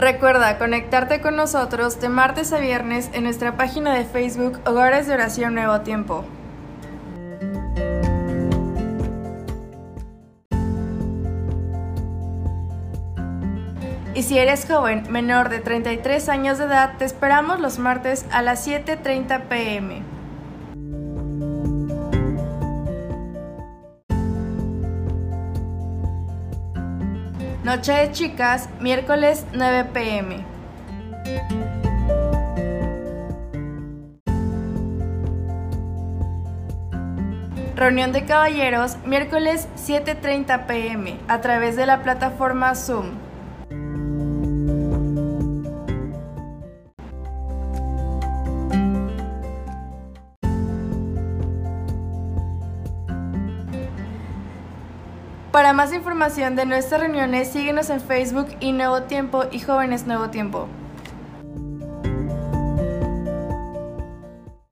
Recuerda conectarte con nosotros de martes a viernes en nuestra página de Facebook Hogares de Oración Nuevo Tiempo. Y si eres joven menor de 33 años de edad, te esperamos los martes a las 7.30 pm. Noche de Chicas, miércoles 9 pm. Reunión de caballeros, miércoles 7.30 pm, a través de la plataforma Zoom. Para más información de nuestras reuniones, síguenos en Facebook y Nuevo Tiempo y Jóvenes Nuevo Tiempo.